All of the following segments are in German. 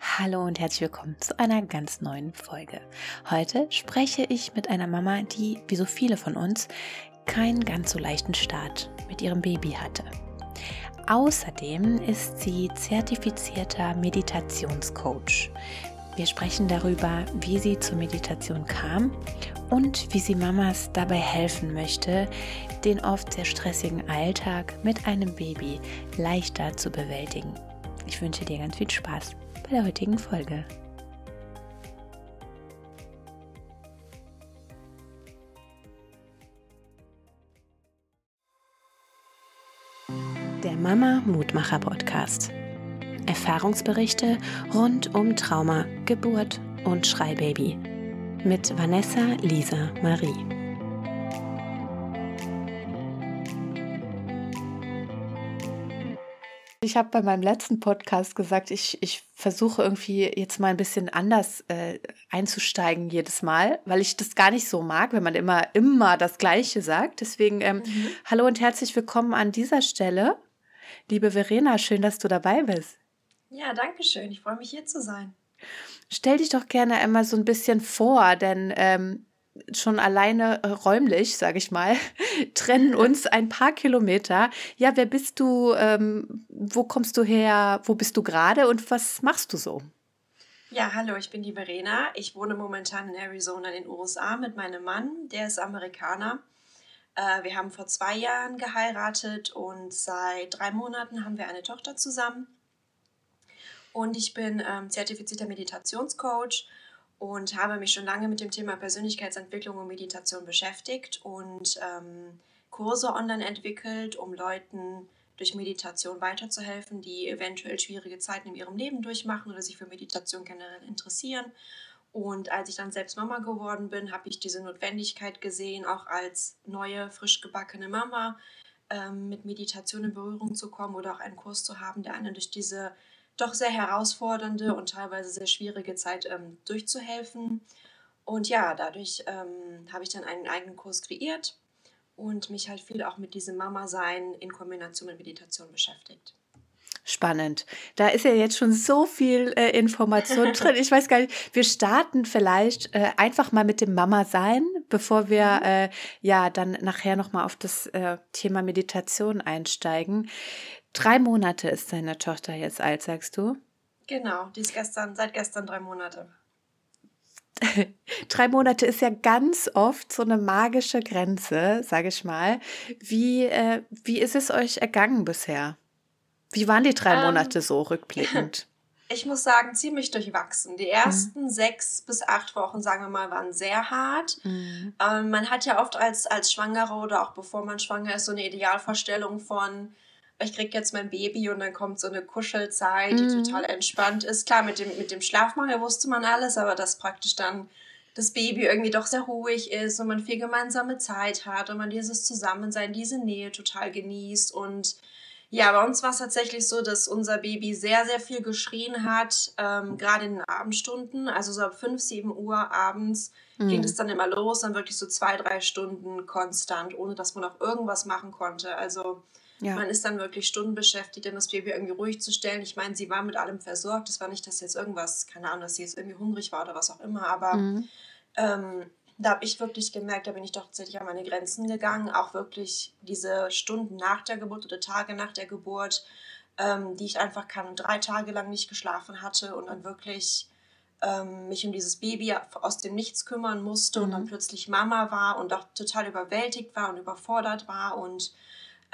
Hallo und herzlich willkommen zu einer ganz neuen Folge. Heute spreche ich mit einer Mama, die, wie so viele von uns, keinen ganz so leichten Start mit ihrem Baby hatte. Außerdem ist sie zertifizierter Meditationscoach. Wir sprechen darüber, wie sie zur Meditation kam und wie sie Mamas dabei helfen möchte, den oft sehr stressigen Alltag mit einem Baby leichter zu bewältigen. Ich wünsche dir ganz viel Spaß bei der heutigen Folge. Der Mama Mutmacher Podcast. Erfahrungsberichte rund um Trauma, Geburt und Schreibaby mit Vanessa Lisa Marie. Ich habe bei meinem letzten Podcast gesagt, ich, ich versuche irgendwie jetzt mal ein bisschen anders äh, einzusteigen jedes Mal, weil ich das gar nicht so mag, wenn man immer, immer das Gleiche sagt. Deswegen ähm, mhm. hallo und herzlich willkommen an dieser Stelle. Liebe Verena, schön, dass du dabei bist. Ja, danke schön. Ich freue mich hier zu sein. Stell dich doch gerne einmal so ein bisschen vor, denn ähm, schon alleine äh, räumlich, sage ich mal, trennen uns ein paar Kilometer. Ja, wer bist du? Ähm, wo kommst du her? Wo bist du gerade und was machst du so? Ja, hallo, ich bin die Verena. Ich wohne momentan in Arizona in den USA mit meinem Mann, der ist Amerikaner. Äh, wir haben vor zwei Jahren geheiratet und seit drei Monaten haben wir eine Tochter zusammen. Und ich bin ähm, zertifizierter Meditationscoach und habe mich schon lange mit dem Thema Persönlichkeitsentwicklung und Meditation beschäftigt und ähm, Kurse online entwickelt, um Leuten durch Meditation weiterzuhelfen, die eventuell schwierige Zeiten in ihrem Leben durchmachen oder sich für Meditation generell interessieren. Und als ich dann selbst Mama geworden bin, habe ich diese Notwendigkeit gesehen, auch als neue, frisch gebackene Mama ähm, mit Meditation in Berührung zu kommen oder auch einen Kurs zu haben, der einen durch diese doch sehr herausfordernde und teilweise sehr schwierige Zeit ähm, durchzuhelfen. Und ja, dadurch ähm, habe ich dann einen eigenen Kurs kreiert und mich halt viel auch mit diesem Mama-Sein in Kombination mit Meditation beschäftigt. Spannend. Da ist ja jetzt schon so viel äh, Information drin. Ich weiß gar nicht, wir starten vielleicht äh, einfach mal mit dem Mama-Sein, bevor wir mhm. äh, ja dann nachher nochmal auf das äh, Thema Meditation einsteigen. Drei Monate ist deine Tochter jetzt alt, sagst du? Genau, die ist gestern, seit gestern drei Monate. drei Monate ist ja ganz oft so eine magische Grenze, sage ich mal. Wie, äh, wie ist es euch ergangen bisher? Wie waren die drei ähm, Monate so rückblickend? Ich muss sagen, ziemlich durchwachsen. Die ersten mhm. sechs bis acht Wochen, sagen wir mal, waren sehr hart. Mhm. Ähm, man hat ja oft als, als Schwangere oder auch bevor man schwanger ist, so eine Idealvorstellung von, ich kriege jetzt mein Baby und dann kommt so eine Kuschelzeit, die mhm. total entspannt ist. Klar, mit dem, mit dem Schlafmangel wusste man alles, aber dass praktisch dann das Baby irgendwie doch sehr ruhig ist und man viel gemeinsame Zeit hat und man dieses Zusammensein, diese Nähe total genießt. Und ja, bei uns war es tatsächlich so, dass unser Baby sehr, sehr viel geschrien hat, ähm, gerade in den Abendstunden. Also so ab 5, 7 Uhr abends mhm. ging es dann immer los, dann wirklich so zwei, drei Stunden konstant, ohne dass man auch irgendwas machen konnte. Also ja. Man ist dann wirklich Stunden beschäftigt, um das Baby irgendwie ruhig zu stellen. Ich meine, sie war mit allem versorgt. Es war nicht, dass jetzt irgendwas, keine Ahnung, dass sie jetzt irgendwie hungrig war oder was auch immer. Aber mhm. ähm, da habe ich wirklich gemerkt, da bin ich doch tatsächlich an meine Grenzen gegangen. Auch wirklich diese Stunden nach der Geburt oder Tage nach der Geburt, ähm, die ich einfach kann, drei Tage lang nicht geschlafen hatte und dann wirklich ähm, mich um dieses Baby aus dem Nichts kümmern musste mhm. und dann mhm. plötzlich Mama war und auch total überwältigt war und überfordert war und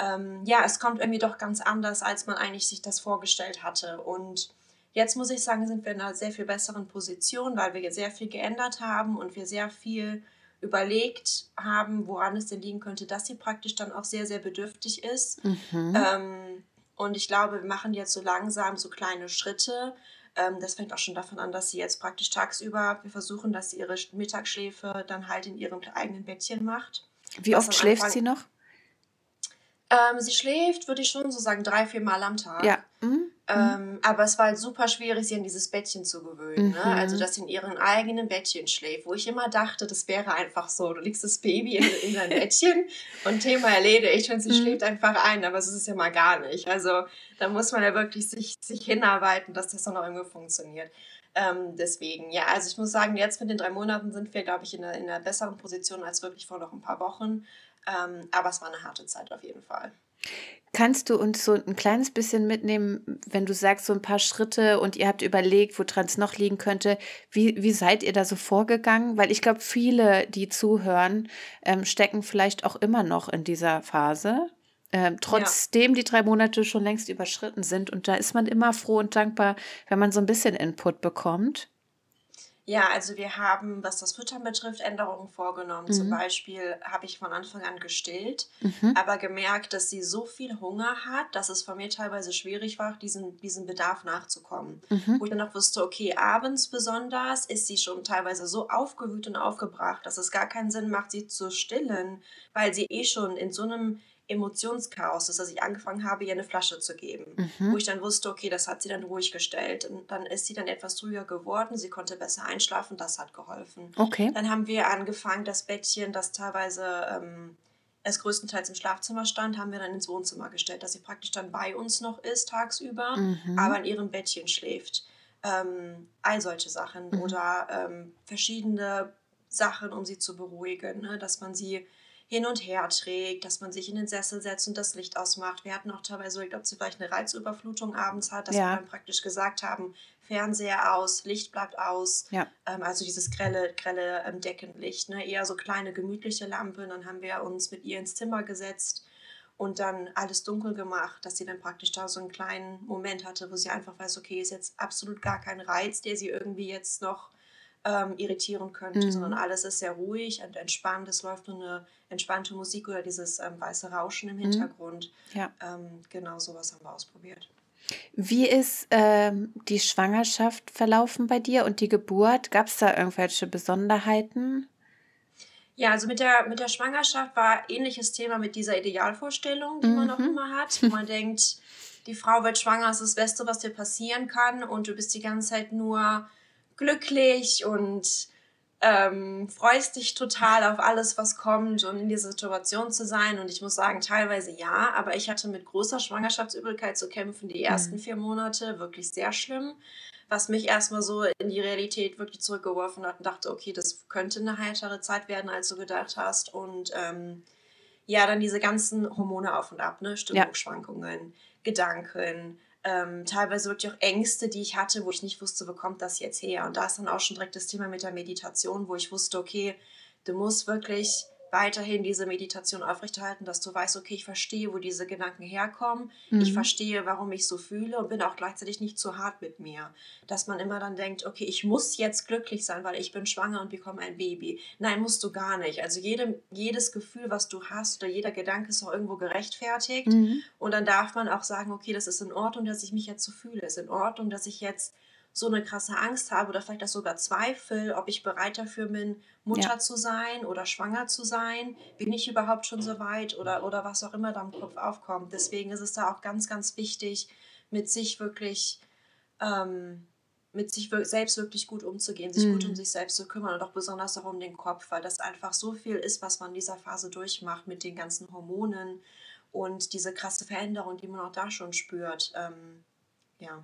ähm, ja, es kommt irgendwie doch ganz anders, als man eigentlich sich das vorgestellt hatte. Und jetzt muss ich sagen, sind wir in einer sehr viel besseren Position, weil wir sehr viel geändert haben und wir sehr viel überlegt haben, woran es denn liegen könnte, dass sie praktisch dann auch sehr, sehr bedürftig ist. Mhm. Ähm, und ich glaube, wir machen jetzt so langsam so kleine Schritte. Ähm, das fängt auch schon davon an, dass sie jetzt praktisch tagsüber, wir versuchen, dass sie ihre Mittagsschläfe dann halt in ihrem eigenen Bettchen macht. Wie oft schläft Anfang, sie noch? Ähm, sie schläft, würde ich schon so sagen, drei, vier Mal am Tag. Ja. Mhm. Ähm, aber es war halt super schwierig, sie an dieses Bettchen zu gewöhnen. Ne? Mhm. Ne? Also, dass sie in ihrem eigenen Bettchen schläft, wo ich immer dachte, das wäre einfach so. Du legst das Baby in, in dein Bettchen und Thema erledigt und sie mhm. schläft einfach ein. Aber so ist es ja mal gar nicht. Also, da muss man ja wirklich sich, sich hinarbeiten, dass das dann auch irgendwie funktioniert. Ähm, deswegen, ja, also ich muss sagen, jetzt mit den drei Monaten sind wir, glaube ich, in einer, in einer besseren Position als wirklich vor noch ein paar Wochen. Ähm, aber es war eine harte Zeit auf jeden Fall. Kannst du uns so ein kleines bisschen mitnehmen, wenn du sagst, so ein paar Schritte und ihr habt überlegt, woran es noch liegen könnte? Wie, wie seid ihr da so vorgegangen? Weil ich glaube, viele, die zuhören, ähm, stecken vielleicht auch immer noch in dieser Phase. Ähm, trotzdem ja. die drei Monate schon längst überschritten sind. Und da ist man immer froh und dankbar, wenn man so ein bisschen Input bekommt. Ja, also wir haben, was das Füttern betrifft, Änderungen vorgenommen. Mhm. Zum Beispiel habe ich von Anfang an gestillt, mhm. aber gemerkt, dass sie so viel Hunger hat, dass es von mir teilweise schwierig war, diesen, diesen Bedarf nachzukommen. Mhm. Wo ich dann auch wusste, okay, abends besonders ist sie schon teilweise so aufgewühlt und aufgebracht, dass es gar keinen Sinn macht, sie zu stillen, weil sie eh schon in so einem Emotionschaos ist, dass ich angefangen habe, ihr eine Flasche zu geben. Mhm. Wo ich dann wusste, okay, das hat sie dann ruhig gestellt. Und dann ist sie dann etwas ruhiger geworden, sie konnte besser einschlafen, das hat geholfen. Okay. Dann haben wir angefangen, das Bettchen, das teilweise ähm, es größtenteils im Schlafzimmer stand, haben wir dann ins Wohnzimmer gestellt, dass sie praktisch dann bei uns noch ist tagsüber, mhm. aber in ihrem Bettchen schläft. Ähm, all solche Sachen mhm. oder ähm, verschiedene Sachen, um sie zu beruhigen, ne? dass man sie hin und her trägt, dass man sich in den Sessel setzt und das Licht ausmacht. Wir hatten auch teilweise, ich glaube, sie vielleicht eine Reizüberflutung abends hat, dass ja. wir dann praktisch gesagt haben, Fernseher aus, Licht bleibt aus. Ja. Ähm, also dieses grelle, grelle ähm, Deckenlicht, ne? eher so kleine, gemütliche Lampen. Dann haben wir uns mit ihr ins Zimmer gesetzt und dann alles dunkel gemacht, dass sie dann praktisch da so einen kleinen Moment hatte, wo sie einfach weiß, okay, ist jetzt absolut gar kein Reiz, der sie irgendwie jetzt noch ähm, irritieren könnte, mhm. sondern alles ist sehr ruhig und entspannt. Es läuft nur eine entspannte Musik oder dieses ähm, weiße Rauschen im mhm. Hintergrund. Ja. Ähm, genau sowas haben wir ausprobiert. Wie ist ähm, die Schwangerschaft verlaufen bei dir und die Geburt? Gab es da irgendwelche Besonderheiten? Ja, also mit der, mit der Schwangerschaft war ähnliches Thema mit dieser Idealvorstellung, die mhm. man auch immer hat, man denkt, die Frau wird schwanger, das ist das Beste, was dir passieren kann und du bist die ganze Zeit nur glücklich und ähm, freust dich total auf alles, was kommt und in dieser Situation zu sein. Und ich muss sagen, teilweise ja, aber ich hatte mit großer Schwangerschaftsübelkeit zu kämpfen, die ersten mhm. vier Monate, wirklich sehr schlimm, was mich erstmal so in die Realität wirklich zurückgeworfen hat und dachte, okay, das könnte eine heitere Zeit werden, als du gedacht hast. Und ähm, ja, dann diese ganzen Hormone auf und ab, ne? Stimmungsschwankungen, ja. Gedanken, ähm, teilweise wirklich auch Ängste, die ich hatte, wo ich nicht wusste, wo kommt das jetzt her. Und da ist dann auch schon direkt das Thema mit der Meditation, wo ich wusste, okay, du musst wirklich weiterhin diese Meditation aufrechterhalten, dass du weißt, okay, ich verstehe, wo diese Gedanken herkommen, mhm. ich verstehe, warum ich so fühle und bin auch gleichzeitig nicht zu hart mit mir. Dass man immer dann denkt, okay, ich muss jetzt glücklich sein, weil ich bin schwanger und bekomme ein Baby. Nein, musst du gar nicht. Also jede, jedes Gefühl, was du hast oder jeder Gedanke ist auch irgendwo gerechtfertigt. Mhm. Und dann darf man auch sagen, okay, das ist in Ordnung, dass ich mich jetzt so fühle. Es ist in Ordnung, dass ich jetzt so eine krasse Angst habe oder vielleicht auch sogar Zweifel, ob ich bereit dafür bin, Mutter ja. zu sein oder schwanger zu sein. Bin ich überhaupt schon so weit oder, oder was auch immer da im Kopf aufkommt. Deswegen ist es da auch ganz, ganz wichtig, mit sich wirklich, ähm, mit sich selbst wirklich gut umzugehen, sich mhm. gut um sich selbst zu kümmern und auch besonders auch um den Kopf, weil das einfach so viel ist, was man in dieser Phase durchmacht mit den ganzen Hormonen und diese krasse Veränderung, die man auch da schon spürt. Ähm, ja.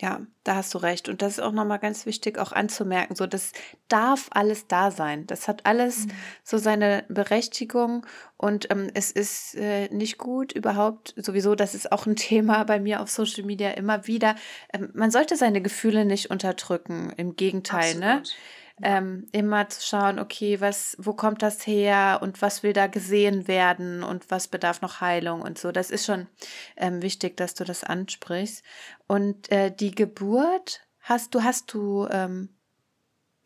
Ja, da hast du recht. Und das ist auch nochmal ganz wichtig, auch anzumerken. So, das darf alles da sein. Das hat alles mhm. so seine Berechtigung. Und ähm, es ist äh, nicht gut überhaupt, sowieso, das ist auch ein Thema bei mir auf Social Media immer wieder. Ähm, man sollte seine Gefühle nicht unterdrücken. Im Gegenteil, ne? Absolut. ne? Ähm, immer zu schauen, okay, was, wo kommt das her und was will da gesehen werden und was bedarf noch Heilung und so. Das ist schon ähm, wichtig, dass du das ansprichst. Und äh, die Geburt hast du, hast du ähm,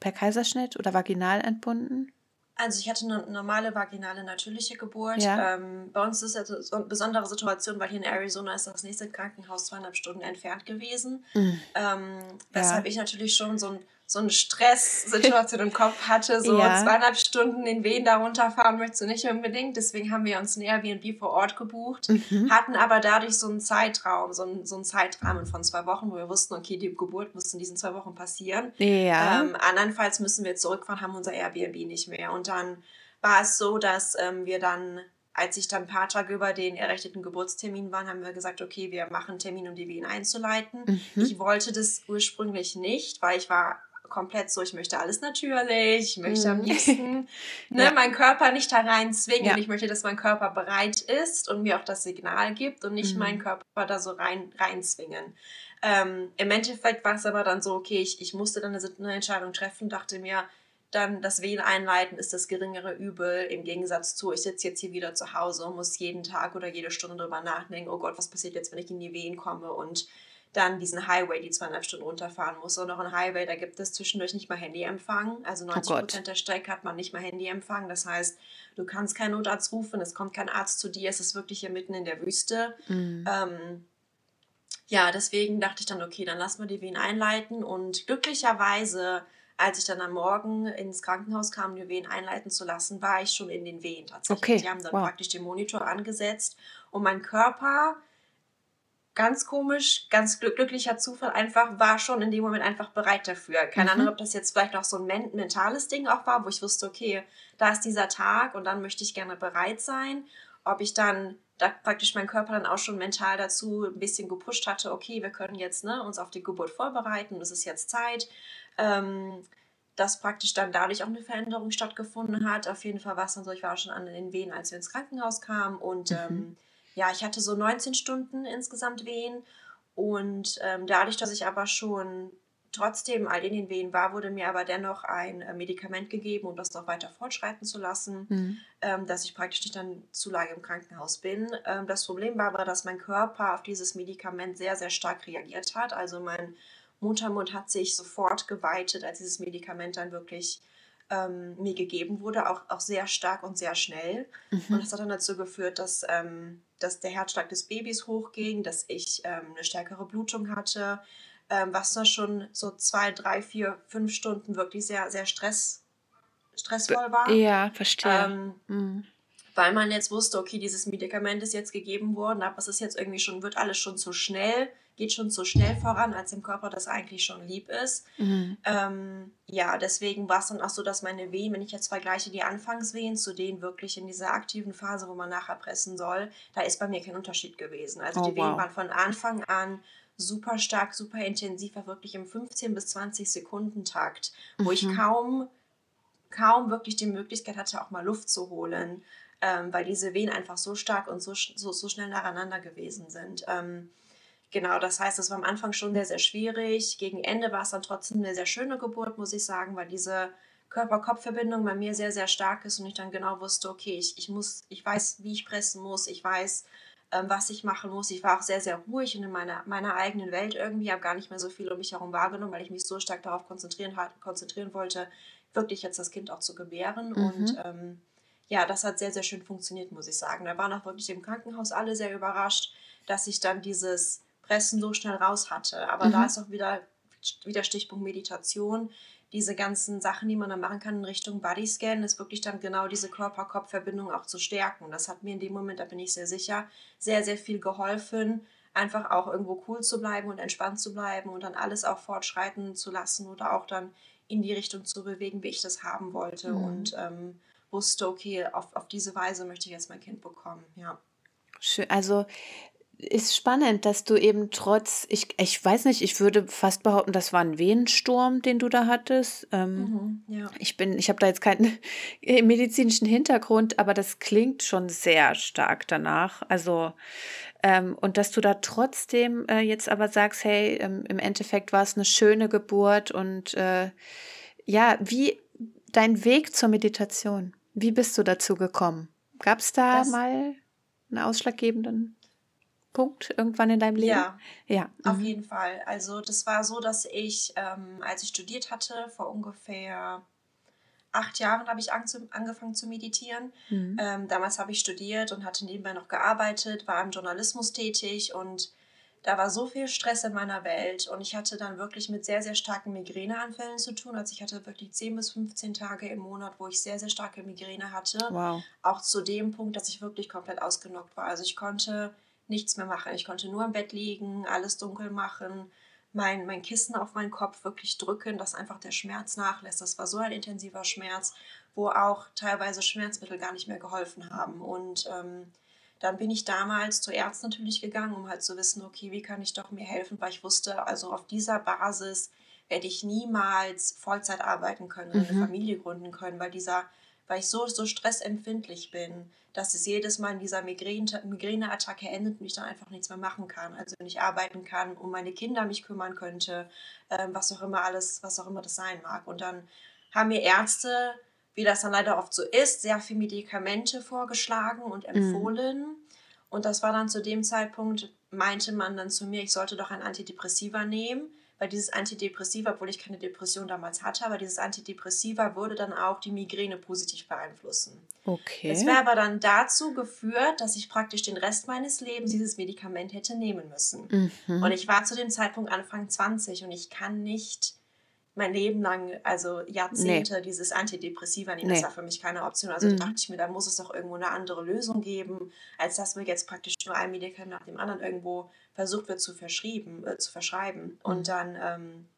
per Kaiserschnitt oder vaginal entbunden? Also ich hatte eine normale vaginale natürliche Geburt. Ja. Ähm, bei uns ist es eine besondere Situation, weil hier in Arizona ist das nächste Krankenhaus zweieinhalb Stunden entfernt gewesen. Mhm. Ähm, weshalb ja. ich natürlich schon so ein so eine Stresssituation im Kopf hatte, so ja. zweieinhalb Stunden den Wehen da runterfahren möchtest du nicht unbedingt. Deswegen haben wir uns ein Airbnb vor Ort gebucht, mhm. hatten aber dadurch so einen Zeitraum, so einen, so einen Zeitrahmen von zwei Wochen, wo wir wussten, okay, die Geburt muss in diesen zwei Wochen passieren. Ja. Ähm, andernfalls müssen wir zurückfahren, haben unser Airbnb nicht mehr. Und dann war es so, dass ähm, wir dann als ich dann ein paar Tage über den errechneten Geburtstermin waren, haben wir gesagt, okay, wir machen einen Termin, um die Wehen einzuleiten. Mhm. Ich wollte das ursprünglich nicht, weil ich war komplett so, ich möchte alles natürlich, ich möchte mhm. am liebsten ne, ja. meinen Körper nicht da rein zwingen. Ja. Ich möchte, dass mein Körper bereit ist und mir auch das Signal gibt und nicht mhm. meinen Körper da so rein, reinzwingen. Ähm, Im Endeffekt war es aber dann so, okay, ich, ich musste dann eine, eine Entscheidung treffen, dachte mir, dann das Wehen einleiten ist das geringere Übel im Gegensatz zu, ich sitze jetzt hier wieder zu Hause und muss jeden Tag oder jede Stunde drüber nachdenken, oh Gott, was passiert jetzt, wenn ich in die Wehen komme und dann diesen Highway, die zweieinhalb Stunden runterfahren muss. Und noch ein Highway, da gibt es zwischendurch nicht mal Handyempfang. Also 90 Prozent der Strecke hat man nicht mal Handyempfang. Das heißt, du kannst keinen Notarzt rufen, es kommt kein Arzt zu dir, es ist wirklich hier mitten in der Wüste. Mhm. Ähm, ja, deswegen dachte ich dann, okay, dann lassen wir die Wehen einleiten. Und glücklicherweise als ich dann am Morgen ins Krankenhaus kam, die Wehen einleiten zu lassen, war ich schon in den Wehen tatsächlich. Okay. Die haben dann wow. praktisch den Monitor angesetzt und mein Körper, ganz komisch, ganz glücklicher Zufall, einfach war schon in dem Moment einfach bereit dafür. Keine mhm. Ahnung, ob das jetzt vielleicht auch so ein men mentales Ding auch war, wo ich wusste, okay, da ist dieser Tag und dann möchte ich gerne bereit sein. Ob ich dann da praktisch mein Körper dann auch schon mental dazu ein bisschen gepusht hatte, okay, wir können jetzt ne, uns auf die Geburt vorbereiten, es ist jetzt Zeit ähm, dass praktisch dann dadurch auch eine Veränderung stattgefunden hat. Auf jeden Fall war es dann so, ich war schon an den Wehen, als wir ins Krankenhaus kamen und mhm. ähm, ja, ich hatte so 19 Stunden insgesamt Wehen und ähm, dadurch, dass ich aber schon trotzdem all in den Wehen war, wurde mir aber dennoch ein äh, Medikament gegeben, um das noch weiter fortschreiten zu lassen, mhm. ähm, dass ich praktisch nicht dann zu lange im Krankenhaus bin. Ähm, das Problem war aber, dass mein Körper auf dieses Medikament sehr, sehr stark reagiert hat. Also mein Muttermund hat sich sofort geweitet, als dieses Medikament dann wirklich ähm, mir gegeben wurde, auch, auch sehr stark und sehr schnell. Mhm. Und das hat dann dazu geführt, dass, ähm, dass der Herzschlag des Babys hochging, dass ich ähm, eine stärkere Blutung hatte, ähm, was dann schon so zwei, drei, vier, fünf Stunden wirklich sehr, sehr stress, stressvoll war. Ja, verstehe. Ähm, mhm. Weil man jetzt wusste, okay, dieses Medikament ist jetzt gegeben worden, aber es ist jetzt irgendwie schon, wird alles schon zu schnell geht schon so schnell voran, als dem Körper das eigentlich schon lieb ist. Mhm. Ähm, ja, deswegen war es dann auch so, dass meine Wehen, wenn ich jetzt vergleiche die Anfangswehen zu denen wirklich in dieser aktiven Phase, wo man nachher pressen soll, da ist bei mir kein Unterschied gewesen. Also oh, die Wehen wow. waren von Anfang an super stark, super intensiv, war wirklich im 15 bis 20 Sekunden Takt, wo mhm. ich kaum, kaum wirklich die Möglichkeit hatte, auch mal Luft zu holen, ähm, weil diese Wehen einfach so stark und so, so, so schnell nacheinander gewesen sind. Ähm, Genau, das heißt, es war am Anfang schon sehr, sehr schwierig. Gegen Ende war es dann trotzdem eine sehr schöne Geburt, muss ich sagen, weil diese Körper-Kopf-Verbindung bei mir sehr, sehr stark ist und ich dann genau wusste, okay, ich, ich muss, ich weiß, wie ich pressen muss, ich weiß, ähm, was ich machen muss. Ich war auch sehr, sehr ruhig und in meiner, meiner eigenen Welt irgendwie, habe gar nicht mehr so viel um mich herum wahrgenommen, weil ich mich so stark darauf konzentrieren, konzentrieren wollte, wirklich jetzt das Kind auch zu gebären. Mhm. Und ähm, ja, das hat sehr, sehr schön funktioniert, muss ich sagen. Da waren auch wirklich im Krankenhaus alle sehr überrascht, dass ich dann dieses Pressen so schnell raus hatte. Aber mhm. da ist auch wieder, wieder Stichpunkt Meditation. Diese ganzen Sachen, die man dann machen kann in Richtung Bodyscan, ist wirklich dann genau diese Körper-Kopf-Verbindung auch zu stärken. Das hat mir in dem Moment, da bin ich sehr sicher, sehr, sehr viel geholfen, einfach auch irgendwo cool zu bleiben und entspannt zu bleiben und dann alles auch fortschreiten zu lassen oder auch dann in die Richtung zu bewegen, wie ich das haben wollte. Mhm. Und ähm, wusste, okay, auf, auf diese Weise möchte ich jetzt mein Kind bekommen. Ja. Schön. Also ist spannend, dass du eben trotz, ich, ich weiß nicht, ich würde fast behaupten, das war ein Wehensturm, den du da hattest. Ähm, mhm, ja. Ich bin, ich habe da jetzt keinen medizinischen Hintergrund, aber das klingt schon sehr stark danach. Also ähm, und dass du da trotzdem äh, jetzt aber sagst, hey, ähm, im Endeffekt war es eine schöne Geburt und äh, ja, wie dein Weg zur Meditation, wie bist du dazu gekommen? Gab es da das, mal einen ausschlaggebenden Punkt irgendwann in deinem Leben? Ja, ja. auf mhm. jeden Fall. Also das war so, dass ich, ähm, als ich studiert hatte, vor ungefähr acht Jahren habe ich angefangen zu meditieren. Mhm. Ähm, damals habe ich studiert und hatte nebenbei noch gearbeitet, war im Journalismus tätig und da war so viel Stress in meiner Welt und ich hatte dann wirklich mit sehr, sehr starken Migräneanfällen zu tun. Also ich hatte wirklich 10 bis 15 Tage im Monat, wo ich sehr, sehr starke Migräne hatte. Wow. Auch zu dem Punkt, dass ich wirklich komplett ausgenockt war. Also ich konnte nichts mehr machen. Ich konnte nur im Bett liegen, alles dunkel machen, mein, mein Kissen auf meinen Kopf wirklich drücken, dass einfach der Schmerz nachlässt. Das war so ein intensiver Schmerz, wo auch teilweise Schmerzmittel gar nicht mehr geholfen haben. Und ähm, dann bin ich damals zur Ärztin natürlich gegangen, um halt zu wissen, okay, wie kann ich doch mir helfen, weil ich wusste, also auf dieser Basis werde ich niemals Vollzeit arbeiten können oder mhm. eine Familie gründen können, weil dieser, weil ich so, so stressempfindlich bin, dass es jedes Mal in dieser Migräne, Migräneattacke endet und ich dann einfach nichts mehr machen kann. Also nicht arbeiten kann, um meine Kinder mich kümmern könnte, ähm, was auch immer alles, was auch immer das sein mag. Und dann haben mir Ärzte wie das dann leider oft so ist, sehr viel Medikamente vorgeschlagen und mhm. empfohlen. Mhm. Und das war dann zu dem Zeitpunkt, meinte man dann zu mir, ich sollte doch ein Antidepressiva nehmen, weil dieses Antidepressiva, obwohl ich keine Depression damals hatte, aber dieses Antidepressiva würde dann auch die Migräne positiv beeinflussen. Okay. Es wäre aber dann dazu geführt, dass ich praktisch den Rest meines Lebens dieses Medikament hätte nehmen müssen. Mhm. Und ich war zu dem Zeitpunkt Anfang 20 und ich kann nicht mein Leben lang, also Jahrzehnte, nee. dieses Antidepressiva nehmen. Nee. Das war für mich keine Option. Also mhm. dachte ich mir, da muss es doch irgendwo eine andere Lösung geben, als dass mir jetzt praktisch nur ein Medikament nach dem anderen irgendwo versucht wird zu, verschrieben, äh, zu verschreiben. Mhm. Und dann ähm,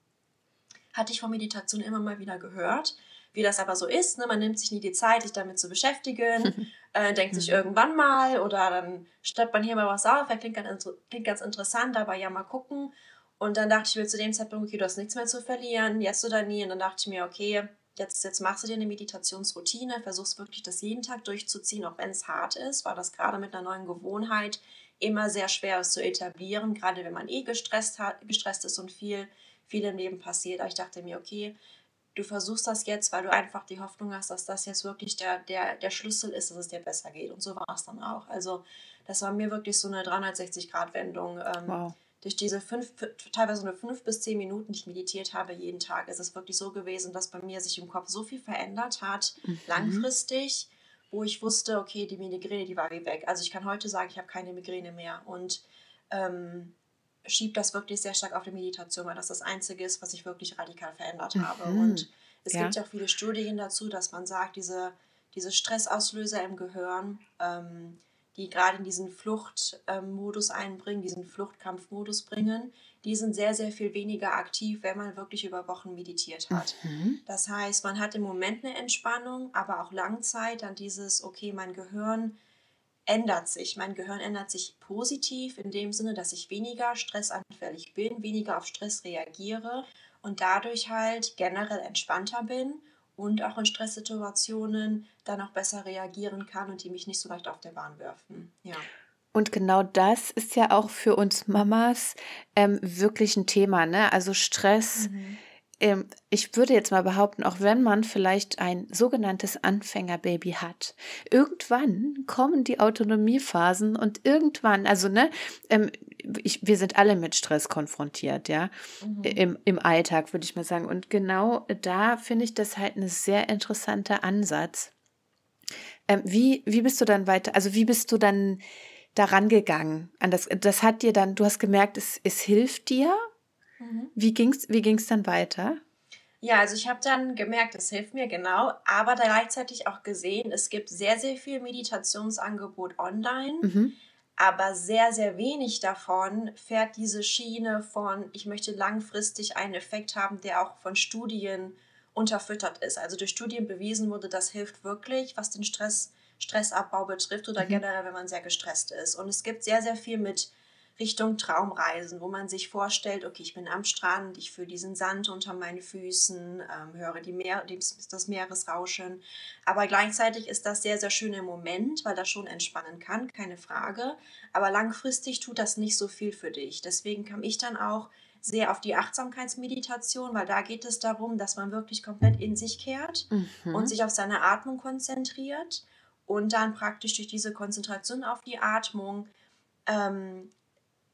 hatte ich von Meditation immer mal wieder gehört, wie das aber so ist. Ne? Man nimmt sich nie die Zeit, sich damit zu beschäftigen, äh, denkt sich mhm. irgendwann mal oder dann steppt man hier mal was auf, klingt ganz, klingt ganz interessant, aber ja, mal gucken. Und dann dachte ich mir zu dem Zeitpunkt, okay, du hast nichts mehr zu verlieren, jetzt oder nie. Und dann dachte ich mir, okay, jetzt, jetzt machst du dir eine Meditationsroutine, versuchst wirklich das jeden Tag durchzuziehen, auch wenn es hart ist, weil das gerade mit einer neuen Gewohnheit immer sehr schwer ist zu etablieren, gerade wenn man eh gestresst, hat, gestresst ist und viel, viel im Leben passiert. Aber ich dachte mir, okay, du versuchst das jetzt, weil du einfach die Hoffnung hast, dass das jetzt wirklich der, der, der Schlüssel ist, dass es dir besser geht. Und so war es dann auch. Also das war mir wirklich so eine 360-Grad-Wendung. Ähm, wow durch diese fünf, teilweise nur fünf bis zehn Minuten, die ich meditiert habe jeden Tag, ist es wirklich so gewesen, dass bei mir sich im Kopf so viel verändert hat, mhm. langfristig, wo ich wusste, okay, die Migräne, die war wie weg. Also ich kann heute sagen, ich habe keine Migräne mehr und ähm, schiebe das wirklich sehr stark auf die Meditation, weil das das Einzige ist, was ich wirklich radikal verändert habe. Mhm. Und es ja. gibt ja auch viele Studien dazu, dass man sagt, diese, diese Stressauslöser im Gehirn, ähm, die gerade in diesen Fluchtmodus einbringen, diesen Fluchtkampfmodus bringen, die sind sehr, sehr viel weniger aktiv, wenn man wirklich über Wochen meditiert hat. Mhm. Das heißt, man hat im Moment eine Entspannung, aber auch Langzeit dann dieses, okay, mein Gehirn ändert sich. Mein Gehirn ändert sich positiv in dem Sinne, dass ich weniger stressanfällig bin, weniger auf Stress reagiere und dadurch halt generell entspannter bin und auch in Stresssituationen dann auch besser reagieren kann und die mich nicht so leicht auf der Bahn werfen. Ja. Und genau das ist ja auch für uns Mamas ähm, wirklich ein Thema, ne? Also Stress. Mhm ich würde jetzt mal behaupten, auch wenn man vielleicht ein sogenanntes Anfängerbaby hat, irgendwann kommen die Autonomiephasen und irgendwann, also ne, ähm, ich, wir sind alle mit Stress konfrontiert, ja, mhm. im, im Alltag, würde ich mal sagen. Und genau da finde ich das halt ein sehr interessanter Ansatz. Ähm, wie, wie bist du dann weiter, also wie bist du dann daran gegangen? An das, das hat dir dann, du hast gemerkt, es, es hilft dir Mhm. Wie ging es wie ging's dann weiter? Ja, also ich habe dann gemerkt, es hilft mir genau, aber gleichzeitig auch gesehen, es gibt sehr, sehr viel Meditationsangebot online, mhm. aber sehr, sehr wenig davon fährt diese Schiene von, ich möchte langfristig einen Effekt haben, der auch von Studien unterfüttert ist. Also durch Studien bewiesen wurde, das hilft wirklich, was den Stress, Stressabbau betrifft oder mhm. generell, wenn man sehr gestresst ist. Und es gibt sehr, sehr viel mit Richtung Traumreisen, wo man sich vorstellt, okay, ich bin am Strand, ich fühle diesen Sand unter meinen Füßen, ähm, höre die Meer, das Meeresrauschen. Aber gleichzeitig ist das sehr, sehr schön im Moment, weil das schon entspannen kann, keine Frage. Aber langfristig tut das nicht so viel für dich. Deswegen kam ich dann auch sehr auf die Achtsamkeitsmeditation, weil da geht es darum, dass man wirklich komplett in sich kehrt mhm. und sich auf seine Atmung konzentriert und dann praktisch durch diese Konzentration auf die Atmung ähm,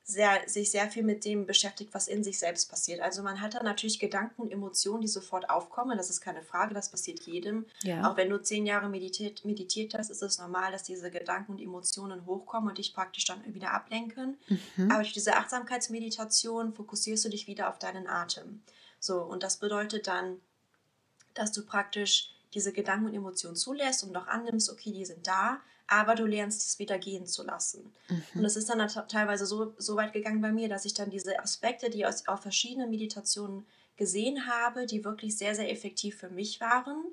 sehr, sich sehr viel mit dem beschäftigt, was in sich selbst passiert. Also man hat da natürlich Gedanken und Emotionen, die sofort aufkommen. Das ist keine Frage, das passiert jedem. Ja. Auch wenn du zehn Jahre meditiert, meditiert hast, ist es normal, dass diese Gedanken und Emotionen hochkommen und dich praktisch dann wieder ablenken. Mhm. Aber durch diese Achtsamkeitsmeditation fokussierst du dich wieder auf deinen Atem. So, und das bedeutet dann, dass du praktisch diese Gedanken und Emotionen zulässt und auch annimmst, okay, die sind da, aber du lernst es wieder gehen zu lassen. Mhm. Und es ist dann teilweise so, so weit gegangen bei mir, dass ich dann diese Aspekte, die ich auf verschiedenen Meditationen gesehen habe, die wirklich sehr, sehr effektiv für mich waren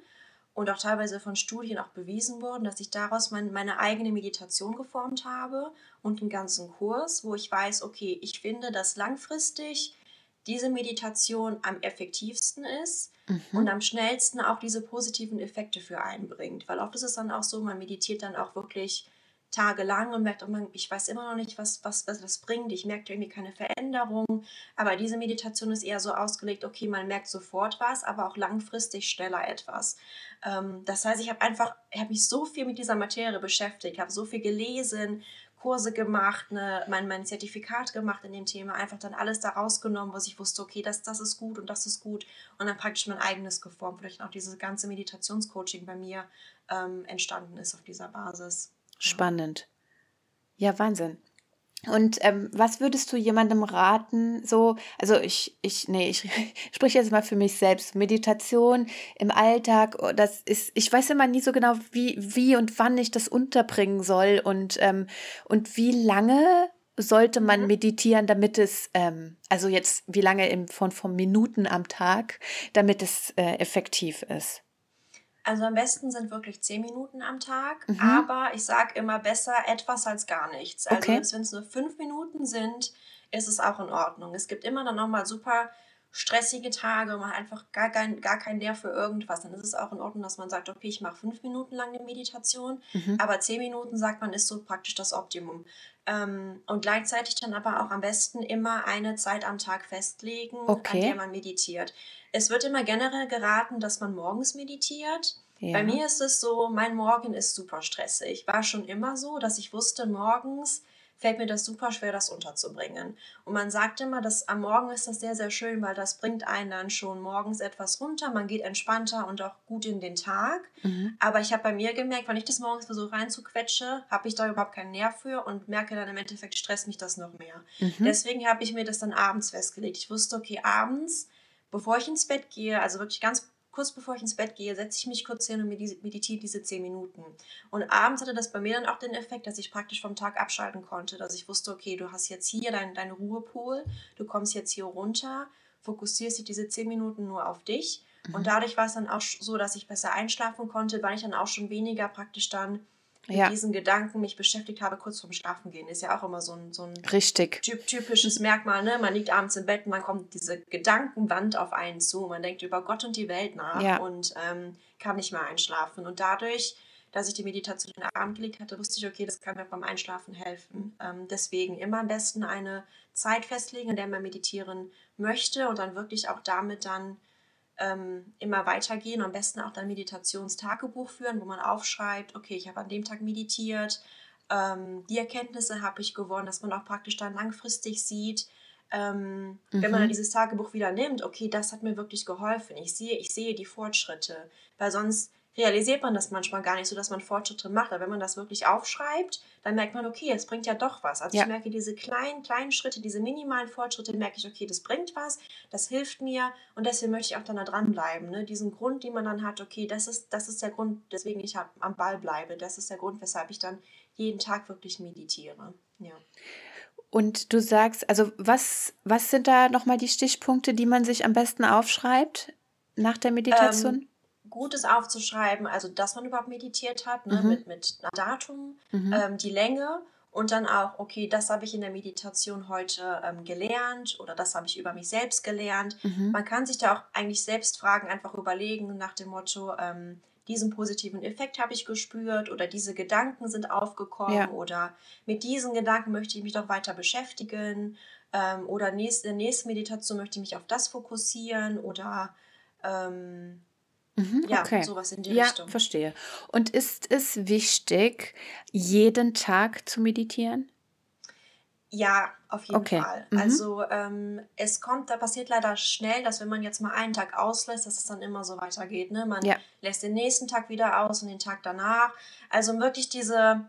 und auch teilweise von Studien auch bewiesen wurden, dass ich daraus mein, meine eigene Meditation geformt habe und einen ganzen Kurs, wo ich weiß, okay, ich finde, dass langfristig diese Meditation am effektivsten ist mhm. und am schnellsten auch diese positiven Effekte für einen bringt. Weil oft ist es dann auch so, man meditiert dann auch wirklich tagelang und merkt, oh man, ich weiß immer noch nicht, was, was, was das bringt. Ich merke irgendwie keine Veränderung. Aber diese Meditation ist eher so ausgelegt, okay, man merkt sofort was, aber auch langfristig schneller etwas. Ähm, das heißt, ich habe einfach, ich habe mich so viel mit dieser Materie beschäftigt, habe so viel gelesen, Kurse gemacht, ne, mein, mein Zertifikat gemacht in dem Thema, einfach dann alles da rausgenommen, was ich wusste, okay, das, das ist gut und das ist gut und dann praktisch mein eigenes geformt, vielleicht auch dieses ganze Meditationscoaching bei mir ähm, entstanden ist auf dieser Basis. Spannend. Ja, Wahnsinn. Und ähm, was würdest du jemandem raten? So, also ich, ich, nee, ich spreche jetzt mal für mich selbst. Meditation im Alltag, oh, das ist, ich weiß immer nie so genau, wie, wie und wann ich das unterbringen soll und, ähm, und wie lange sollte man mhm. meditieren, damit es, ähm, also jetzt wie lange im, von, von Minuten am Tag, damit es äh, effektiv ist? Also am besten sind wirklich zehn Minuten am Tag, mhm. aber ich sage immer besser etwas als gar nichts. Also okay. wenn es nur fünf Minuten sind, ist es auch in Ordnung. Es gibt immer dann nochmal super stressige Tage, wo man einfach gar kein, gar kein Nerv für irgendwas. Dann ist es auch in Ordnung, dass man sagt, okay, ich mache fünf Minuten lang eine Meditation, mhm. aber zehn Minuten, sagt man, ist so praktisch das Optimum. Ähm, und gleichzeitig dann aber auch am besten immer eine Zeit am Tag festlegen, okay. an der man meditiert. Es wird immer generell geraten, dass man morgens meditiert. Ja. Bei mir ist es so, mein Morgen ist super stressig. War schon immer so, dass ich wusste, morgens fällt mir das super schwer, das unterzubringen. Und man sagt immer, dass am Morgen ist das sehr, sehr schön, weil das bringt einen dann schon morgens etwas runter. Man geht entspannter und auch gut in den Tag. Mhm. Aber ich habe bei mir gemerkt, wenn ich das morgens versuche reinzuquetsche, habe ich da überhaupt keinen Nerv für und merke dann im Endeffekt, stresst mich das noch mehr. Mhm. Deswegen habe ich mir das dann abends festgelegt. Ich wusste, okay, abends bevor ich ins Bett gehe, also wirklich ganz kurz bevor ich ins Bett gehe, setze ich mich kurz hin und meditiere diese zehn Minuten. Und abends hatte das bei mir dann auch den Effekt, dass ich praktisch vom Tag abschalten konnte, dass ich wusste, okay, du hast jetzt hier deinen dein Ruhepol, du kommst jetzt hier runter, fokussierst dich diese zehn Minuten nur auf dich. Und mhm. dadurch war es dann auch so, dass ich besser einschlafen konnte, weil ich dann auch schon weniger praktisch dann mit ja. diesen Gedanken mich beschäftigt habe, kurz vorm Schlafen gehen. Ist ja auch immer so ein, so ein Richtig. Typ, typisches Merkmal. Ne? Man liegt abends im Bett und dann kommt diese Gedankenwand auf einen zu. Man denkt über Gott und die Welt nach ja. und ähm, kann nicht mehr einschlafen. Und dadurch, dass ich die Meditation in den Abend gelegt hatte, wusste ich, okay, das kann mir beim Einschlafen helfen. Ähm, deswegen immer am besten eine Zeit festlegen, in der man meditieren möchte und dann wirklich auch damit dann ähm, immer weitergehen. Am besten auch dann Meditationstagebuch führen, wo man aufschreibt, okay, ich habe an dem Tag meditiert, ähm, die Erkenntnisse habe ich gewonnen, dass man auch praktisch dann langfristig sieht, ähm, mhm. wenn man dann mhm. dieses Tagebuch wieder nimmt, okay, das hat mir wirklich geholfen. Ich sehe, ich sehe die Fortschritte, weil sonst realisiert man das manchmal gar nicht so, dass man Fortschritte macht. Aber wenn man das wirklich aufschreibt, dann merkt man, okay, es bringt ja doch was. Also ja. ich merke diese kleinen, kleinen Schritte, diese minimalen Fortschritte, merke ich, okay, das bringt was, das hilft mir und deswegen möchte ich auch dann da dranbleiben. Ne? Diesen Grund, den man dann hat, okay, das ist, das ist der Grund, weswegen ich am Ball bleibe. Das ist der Grund, weshalb ich dann jeden Tag wirklich meditiere. Ja. Und du sagst, also was, was sind da nochmal die Stichpunkte, die man sich am besten aufschreibt nach der Meditation? Ähm, Gutes aufzuschreiben, also dass man überhaupt meditiert hat, ne, mhm. mit, mit Datum, mhm. ähm, die Länge und dann auch, okay, das habe ich in der Meditation heute ähm, gelernt oder das habe ich über mich selbst gelernt. Mhm. Man kann sich da auch eigentlich selbst Fragen einfach überlegen nach dem Motto, ähm, diesen positiven Effekt habe ich gespürt oder diese Gedanken sind aufgekommen ja. oder mit diesen Gedanken möchte ich mich doch weiter beschäftigen ähm, oder nächste, in der nächsten Meditation möchte ich mich auf das fokussieren oder ähm, Mhm, ja, okay. sowas in die ja, Richtung. Ja, verstehe. Und ist es wichtig, jeden Tag zu meditieren? Ja, auf jeden okay. Fall. Mhm. Also ähm, es kommt, da passiert leider schnell, dass wenn man jetzt mal einen Tag auslässt, dass es dann immer so weitergeht. Ne? Man ja. lässt den nächsten Tag wieder aus und den Tag danach. Also wirklich diese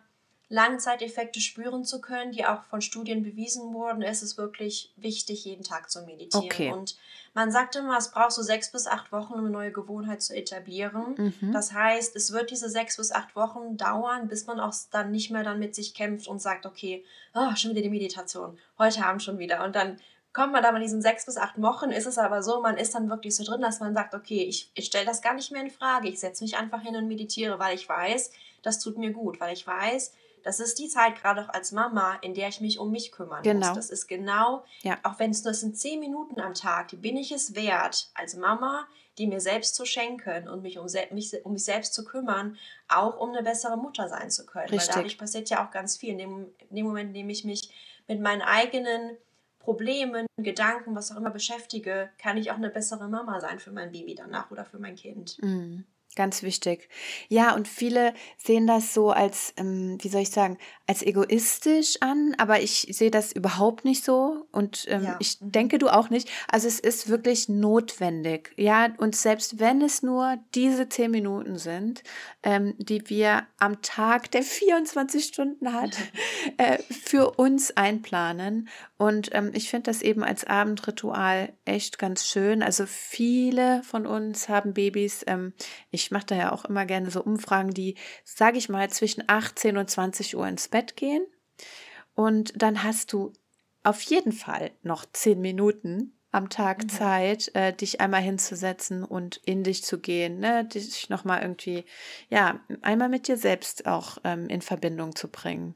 Langzeiteffekte spüren zu können, die auch von Studien bewiesen wurden, ist es wirklich wichtig, jeden Tag zu meditieren. Okay. Und man sagt immer, es braucht so sechs bis acht Wochen, um eine neue Gewohnheit zu etablieren. Mhm. Das heißt, es wird diese sechs bis acht Wochen dauern, bis man auch dann nicht mehr dann mit sich kämpft und sagt, okay, oh, schon wieder die Meditation, heute Abend schon wieder. Und dann kommt man da mal diesen sechs bis acht Wochen, ist es aber so, man ist dann wirklich so drin, dass man sagt, okay, ich, ich stelle das gar nicht mehr in Frage, ich setze mich einfach hin und meditiere, weil ich weiß, das tut mir gut, weil ich weiß, das ist die Zeit gerade auch als Mama, in der ich mich um mich kümmern genau. muss. Das ist genau, ja. auch wenn es nur sind zehn Minuten am Tag, die bin ich es wert, als Mama, die mir selbst zu schenken und mich um, mich, um mich selbst zu kümmern, auch um eine bessere Mutter sein zu können. Richtig. Weil dadurch passiert ja auch ganz viel. In dem, in dem Moment, in dem ich mich mit meinen eigenen Problemen, Gedanken, was auch immer beschäftige, kann ich auch eine bessere Mama sein für mein Baby danach oder für mein Kind. Mhm. Ganz wichtig. Ja, und viele sehen das so als, ähm, wie soll ich sagen, als egoistisch an, aber ich sehe das überhaupt nicht so und ähm, ja. ich denke du auch nicht. Also es ist wirklich notwendig, ja, und selbst wenn es nur diese zehn Minuten sind, ähm, die wir am Tag, der 24 Stunden hat, äh, für uns einplanen. Und ähm, ich finde das eben als Abendritual echt ganz schön. Also viele von uns haben Babys. Ähm, ich mache da ja auch immer gerne so Umfragen, die, sage ich mal, zwischen 18 und 20 Uhr ins Bett gehen. Und dann hast du auf jeden Fall noch zehn Minuten am Tag mhm. Zeit, äh, dich einmal hinzusetzen und in dich zu gehen, ne? dich nochmal irgendwie, ja, einmal mit dir selbst auch ähm, in Verbindung zu bringen.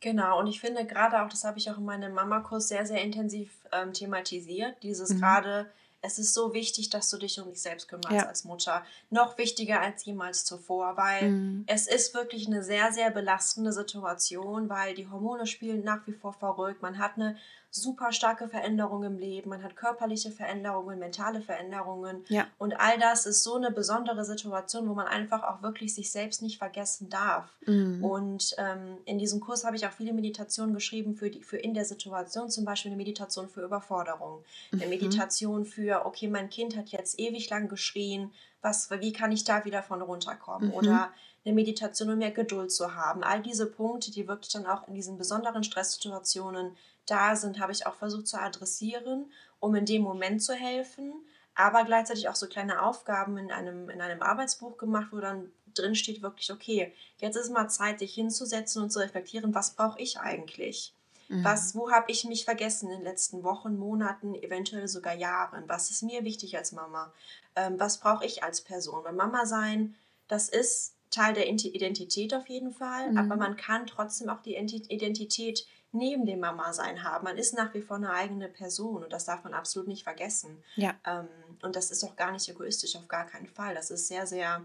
Genau, und ich finde gerade auch, das habe ich auch in meinem Mama-Kurs sehr, sehr intensiv ähm, thematisiert, dieses mhm. gerade es ist so wichtig, dass du dich um dich selbst kümmerst ja. als Mutter. Noch wichtiger als jemals zuvor, weil mhm. es ist wirklich eine sehr, sehr belastende Situation, weil die Hormone spielen nach wie vor verrückt. Man hat eine super starke Veränderungen im Leben, man hat körperliche Veränderungen, mentale Veränderungen. Ja. Und all das ist so eine besondere Situation, wo man einfach auch wirklich sich selbst nicht vergessen darf. Mhm. Und ähm, in diesem Kurs habe ich auch viele Meditationen geschrieben für, die, für in der Situation, zum Beispiel eine Meditation für Überforderung, eine mhm. Meditation für, okay, mein Kind hat jetzt ewig lang geschrien, was, wie kann ich da wieder von runterkommen? Mhm. Oder eine Meditation, um mehr Geduld zu haben. All diese Punkte, die wirklich dann auch in diesen besonderen Stresssituationen da sind, habe ich auch versucht zu adressieren, um in dem Moment zu helfen, aber gleichzeitig auch so kleine Aufgaben in einem, in einem Arbeitsbuch gemacht, wo dann drin steht wirklich, okay, jetzt ist mal Zeit, dich hinzusetzen und zu reflektieren, was brauche ich eigentlich? Mhm. Was, wo habe ich mich vergessen in den letzten Wochen, Monaten, eventuell sogar Jahren? Was ist mir wichtig als Mama? Ähm, was brauche ich als Person? Weil Mama sein, das ist Teil der Identität auf jeden Fall, mhm. aber man kann trotzdem auch die Identität neben dem Mama-Sein haben. Man ist nach wie vor eine eigene Person und das darf man absolut nicht vergessen. Ja. Ähm, und das ist auch gar nicht egoistisch, auf gar keinen Fall. Das ist sehr, sehr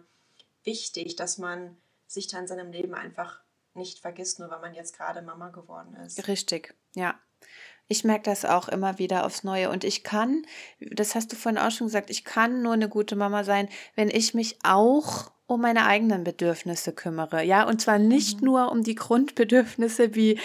wichtig, dass man sich da in seinem Leben einfach nicht vergisst, nur weil man jetzt gerade Mama geworden ist. Richtig, ja. Ich merke das auch immer wieder aufs Neue. Und ich kann, das hast du vorhin auch schon gesagt, ich kann nur eine gute Mama sein, wenn ich mich auch um meine eigenen Bedürfnisse kümmere. Ja, und zwar nicht mhm. nur um die Grundbedürfnisse wie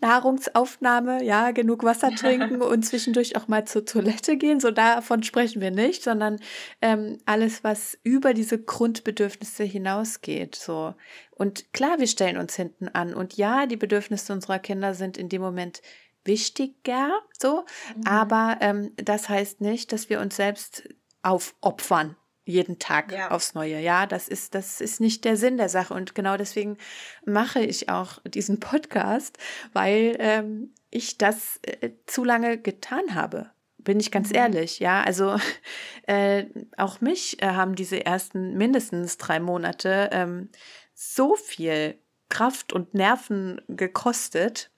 Nahrungsaufnahme, ja, genug Wasser trinken und zwischendurch auch mal zur Toilette gehen. So davon sprechen wir nicht, sondern ähm, alles, was über diese Grundbedürfnisse hinausgeht. So. Und klar, wir stellen uns hinten an. Und ja, die Bedürfnisse unserer Kinder sind in dem Moment wichtiger, so. Mhm. Aber ähm, das heißt nicht, dass wir uns selbst aufopfern jeden Tag ja. aufs Neue. Ja, das ist, das ist nicht der Sinn der Sache. Und genau deswegen mache ich auch diesen Podcast, weil ähm, ich das äh, zu lange getan habe. Bin ich ganz mhm. ehrlich, ja. Also äh, auch mich äh, haben diese ersten mindestens drei Monate ähm, so viel Kraft und Nerven gekostet,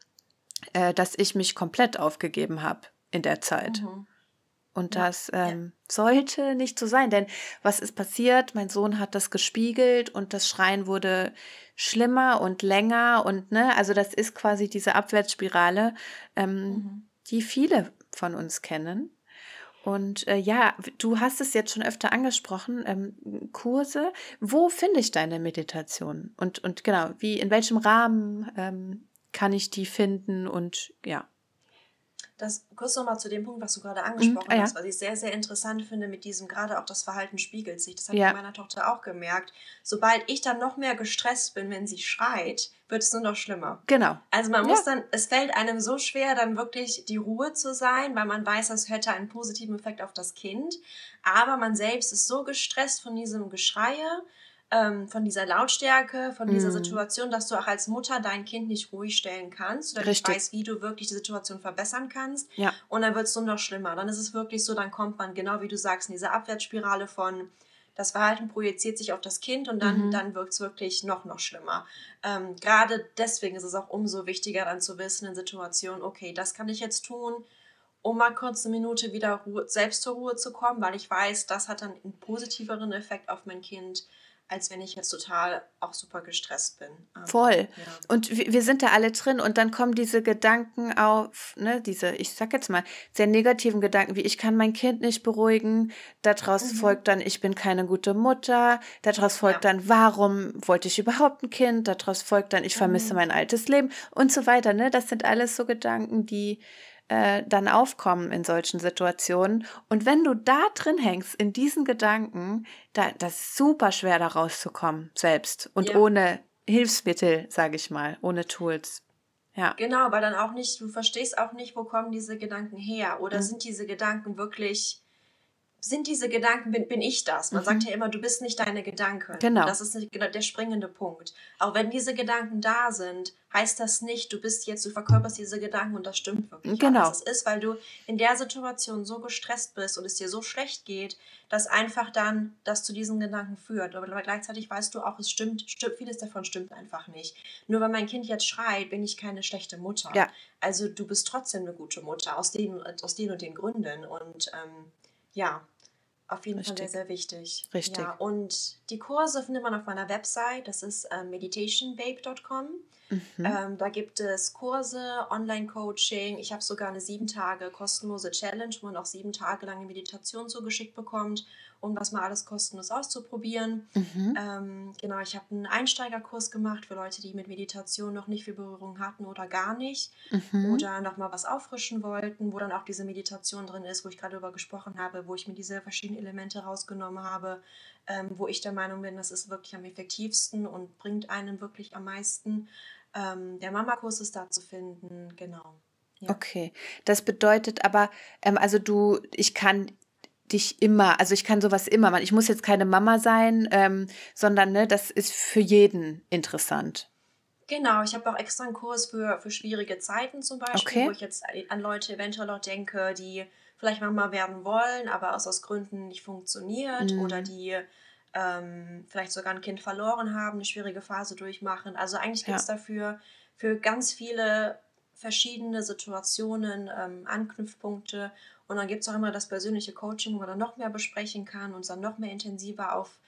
äh, dass ich mich komplett aufgegeben habe in der Zeit. Mhm. Und das ähm, ja. sollte nicht so sein, denn was ist passiert? Mein Sohn hat das gespiegelt und das Schreien wurde schlimmer und länger und ne, also das ist quasi diese Abwärtsspirale, ähm, mhm. die viele von uns kennen. Und äh, ja, du hast es jetzt schon öfter angesprochen, ähm, Kurse. Wo finde ich deine Meditation? Und, und genau, wie, in welchem Rahmen ähm, kann ich die finden und ja das kurz nochmal zu dem Punkt, was du gerade mhm. angesprochen mhm, ah, ja. hast, was ich sehr, sehr interessant finde mit diesem, gerade auch das Verhalten spiegelt sich. Das habe ja. ich meiner Tochter auch gemerkt. Sobald ich dann noch mehr gestresst bin, wenn sie schreit, wird es nur noch schlimmer. Genau. Also man muss ja. dann, es fällt einem so schwer, dann wirklich die Ruhe zu sein, weil man weiß, das hätte einen positiven Effekt auf das Kind. Aber man selbst ist so gestresst von diesem Geschreie, ähm, von dieser Lautstärke, von dieser mm. Situation, dass du auch als Mutter dein Kind nicht ruhig stellen kannst oder Richtig. nicht weißt, wie du wirklich die Situation verbessern kannst. Ja. Und dann wird es nur noch schlimmer. Dann ist es wirklich so, dann kommt man, genau wie du sagst, in diese Abwärtsspirale von das Verhalten projiziert sich auf das Kind und dann, mhm. dann wirkt es wirklich noch, noch schlimmer. Ähm, Gerade deswegen ist es auch umso wichtiger, dann zu wissen in Situationen, okay, das kann ich jetzt tun, um mal kurz eine Minute wieder Ruhe, selbst zur Ruhe zu kommen, weil ich weiß, das hat dann einen positiveren Effekt auf mein Kind als wenn ich jetzt total auch super gestresst bin. Ähm, Voll. Ja. Und wir sind da alle drin und dann kommen diese Gedanken auf, ne, diese, ich sag jetzt mal, sehr negativen Gedanken, wie ich kann mein Kind nicht beruhigen, daraus mhm. folgt dann, ich bin keine gute Mutter, daraus folgt ja. dann, warum wollte ich überhaupt ein Kind, daraus folgt dann, ich vermisse mhm. mein altes Leben und so weiter, ne? Das sind alles so Gedanken, die äh, dann aufkommen in solchen Situationen. Und wenn du da drin hängst, in diesen Gedanken, da, das ist super schwer, da rauszukommen, selbst. Und ja. ohne Hilfsmittel, sage ich mal, ohne Tools. Ja. Genau, weil dann auch nicht, du verstehst auch nicht, wo kommen diese Gedanken her. Oder mhm. sind diese Gedanken wirklich sind diese Gedanken, bin, bin ich das? Man mhm. sagt ja immer, du bist nicht deine Gedanken. Genau. das ist der springende Punkt. Auch wenn diese Gedanken da sind, heißt das nicht, du bist jetzt, du verkörperst diese Gedanken und das stimmt wirklich. Genau. Das ist, weil du in der Situation so gestresst bist und es dir so schlecht geht, dass einfach dann das zu diesen Gedanken führt. Aber gleichzeitig weißt du auch, es stimmt, stimmt, vieles davon stimmt einfach nicht. Nur weil mein Kind jetzt schreit, bin ich keine schlechte Mutter. Ja. Also du bist trotzdem eine gute Mutter aus den, aus den und den Gründen. Und ähm, ja, auf jeden Richtig. Fall sehr, sehr wichtig. Richtig. Ja, und die Kurse findet man auf meiner Website, das ist äh, meditationbabe.com. Mhm. Ähm, da gibt es Kurse, Online-Coaching. Ich habe sogar eine sieben Tage kostenlose Challenge, wo man auch sieben Tage lange Meditation zugeschickt bekommt um das mal alles kostenlos auszuprobieren. Mhm. Ähm, genau, ich habe einen Einsteigerkurs gemacht für Leute, die mit Meditation noch nicht viel Berührung hatten oder gar nicht mhm. oder nochmal was auffrischen wollten, wo dann auch diese Meditation drin ist, wo ich gerade darüber gesprochen habe, wo ich mir diese verschiedenen Elemente rausgenommen habe, ähm, wo ich der Meinung bin, das ist wirklich am effektivsten und bringt einen wirklich am meisten. Ähm, der Mama-Kurs ist da zu finden, genau. Ja. Okay, das bedeutet aber, ähm, also du, ich kann dich immer, also ich kann sowas immer machen. Ich muss jetzt keine Mama sein, ähm, sondern ne, das ist für jeden interessant. Genau, ich habe auch extra einen Kurs für, für schwierige Zeiten zum Beispiel, okay. wo ich jetzt an Leute eventuell auch denke, die vielleicht Mama werden wollen, aber aus, aus Gründen nicht funktioniert mhm. oder die ähm, vielleicht sogar ein Kind verloren haben, eine schwierige Phase durchmachen. Also eigentlich gibt es ja. dafür für ganz viele verschiedene Situationen, ähm, Anknüpfpunkte und dann gibt es auch immer das persönliche Coaching, wo man dann noch mehr besprechen kann und dann noch mehr intensiver auf,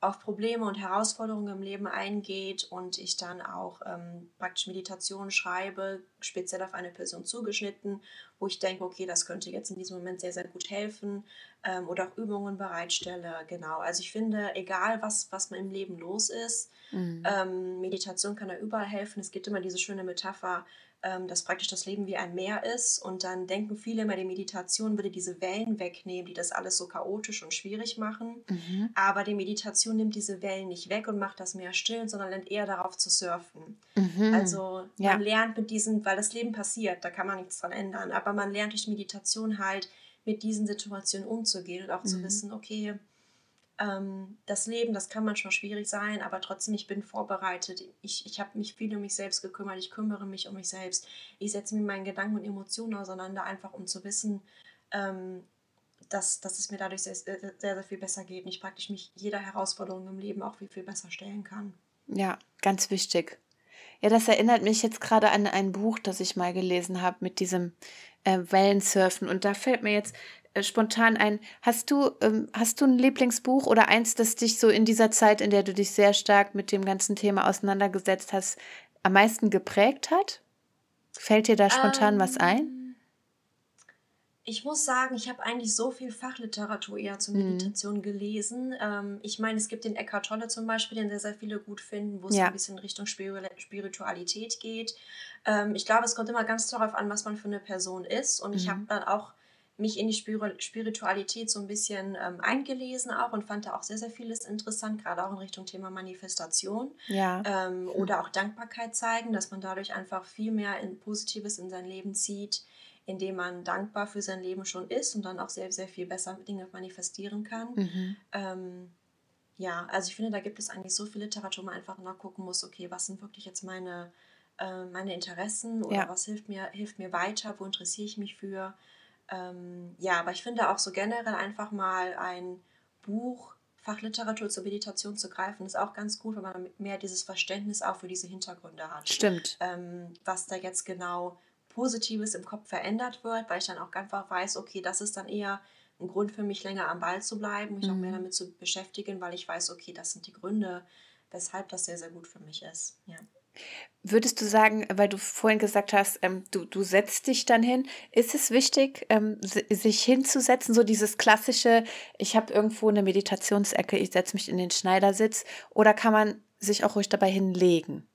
auf Probleme und Herausforderungen im Leben eingeht und ich dann auch ähm, praktisch Meditationen schreibe, speziell auf eine Person zugeschnitten, wo ich denke, okay, das könnte jetzt in diesem Moment sehr, sehr gut helfen ähm, oder auch Übungen bereitstelle. Genau, also ich finde, egal was, was im Leben los ist, mhm. ähm, Meditation kann da überall helfen. Es gibt immer diese schöne Metapher, ähm, dass praktisch das Leben wie ein Meer ist und dann denken viele immer, die Meditation würde diese Wellen wegnehmen, die das alles so chaotisch und schwierig machen. Mhm. Aber die Meditation nimmt diese Wellen nicht weg und macht das Meer still, sondern lernt eher darauf zu surfen. Mhm. Also ja. man lernt mit diesen, weil das Leben passiert, da kann man nichts dran ändern, aber man lernt durch Meditation halt mit diesen Situationen umzugehen und auch mhm. zu wissen, okay, das Leben, das kann manchmal schwierig sein, aber trotzdem, ich bin vorbereitet. Ich, ich habe mich viel um mich selbst gekümmert, ich kümmere mich um mich selbst. Ich setze mir meinen Gedanken und Emotionen auseinander, einfach um zu wissen, ähm, dass, dass es mir dadurch sehr, sehr, sehr viel besser geht und ich praktisch mich jeder Herausforderung im Leben auch viel, viel besser stellen kann. Ja, ganz wichtig. Ja, das erinnert mich jetzt gerade an ein Buch, das ich mal gelesen habe mit diesem äh, Wellensurfen. Und da fällt mir jetzt spontan ein. Hast du, ähm, hast du ein Lieblingsbuch oder eins, das dich so in dieser Zeit, in der du dich sehr stark mit dem ganzen Thema auseinandergesetzt hast, am meisten geprägt hat? Fällt dir da spontan ähm, was ein? Ich muss sagen, ich habe eigentlich so viel Fachliteratur eher zur Mhm. Meditation gelesen. Ähm, ich meine, es gibt den Eckhart Tolle zum Beispiel, den sehr, sehr viele gut finden, wo es Ja. ein bisschen Richtung Spiri- Spiritualität geht. Ähm, ich glaube, es kommt immer ganz darauf an, was man für eine Person ist. Und ich habe Mhm. dann auch mich in die Spiri Spiritualität so ein bisschen ähm, eingelesen auch und fand da auch sehr, sehr vieles interessant, gerade auch in Richtung Thema Manifestation Ja. ähm, oder auch Dankbarkeit zeigen, dass man dadurch einfach viel mehr in Positives in sein Leben zieht, indem man dankbar für sein Leben schon ist und dann auch sehr, sehr viel besser Dinge manifestieren kann. Mhm. Ähm, ja, also ich finde, da gibt es eigentlich so viel Literatur, wo man einfach nachgucken muss, okay, was sind wirklich jetzt meine, äh, meine Interessen oder Ja. was hilft mir, hilft mir weiter, wo interessiere ich mich für. Ähm, ja, aber ich finde auch so generell einfach mal ein Buch, Fachliteratur zur Meditation zu greifen, ist auch ganz gut, wenn man mehr dieses Verständnis auch für diese Hintergründe hat. Stimmt. Ähm, was da jetzt genau Positives im Kopf verändert wird, weil ich dann auch einfach weiß, okay, das ist dann eher ein Grund für mich, länger am Ball zu bleiben, mich Mhm. mehr damit zu beschäftigen, weil ich weiß, okay, das sind die Gründe, weshalb das sehr, sehr gut für mich ist. Ja. Würdest du sagen, weil du vorhin gesagt hast, ähm, du, du setzt dich dann hin, ist es wichtig, ähm, si- sich hinzusetzen, so dieses klassische, ich habe irgendwo eine Meditationsecke, ich setze mich in den Schneidersitz, oder kann man sich auch ruhig dabei hinlegen?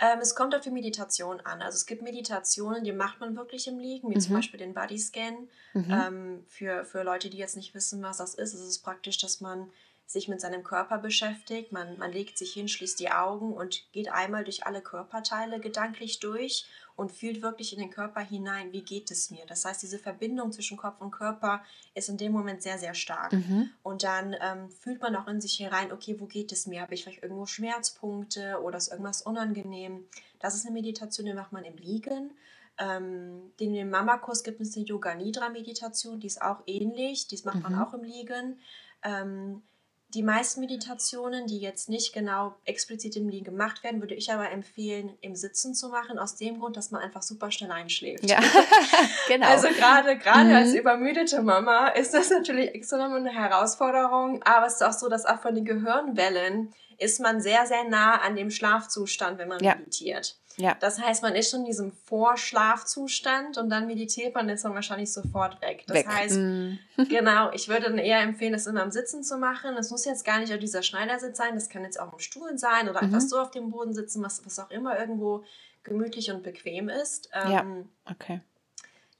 Ähm, es kommt auf die Meditation an. Also es gibt Meditationen, die macht man wirklich im Liegen, wie zum Mhm. Beispiel den Body Scan. Mhm. Ähm, für, für Leute, die jetzt nicht wissen, was das ist, ist es praktisch, dass man sich mit seinem Körper beschäftigt. Man, man legt sich hin, schließt die Augen und geht einmal durch alle Körperteile gedanklich durch und fühlt wirklich in den Körper hinein, wie geht es mir. Das heißt, diese Verbindung zwischen Kopf und Körper ist in dem Moment sehr, sehr stark. Mhm. Und dann ähm, fühlt man auch in sich herein, okay, wo geht es mir? Habe ich vielleicht irgendwo Schmerzpunkte oder ist irgendwas unangenehm? Das ist eine Meditation, die macht man im Liegen. Ähm, in dem Mama-Kurs gibt es eine Yoga-Nidra-Meditation, die ist auch ähnlich, die macht man Mhm. auch im Liegen. Ähm, die meisten Meditationen, die jetzt nicht genau explizit im Liegen gemacht werden, würde ich aber empfehlen, im Sitzen zu machen, aus dem Grund, dass man einfach super schnell einschläft. Ja, genau. Also gerade gerade Mhm. als übermüdete Mama ist das natürlich extrem eine Herausforderung, aber es ist auch so, dass auch von den Gehirnwellen ist man sehr, sehr nah an dem Schlafzustand, wenn man Ja. meditiert. Ja. Das heißt, man ist schon in diesem Vorschlafzustand und dann meditiert man ist dann wahrscheinlich sofort weg. Das Weg. heißt, Mhm. genau, ich würde dann eher empfehlen, das immer im Sitzen zu machen. Es muss jetzt gar nicht auf dieser Schneidersitz sein, das kann jetzt auch im Stuhl sein oder Mhm. einfach so auf dem Boden sitzen, was, was auch immer irgendwo gemütlich und bequem ist. Ja. Ähm, Okay.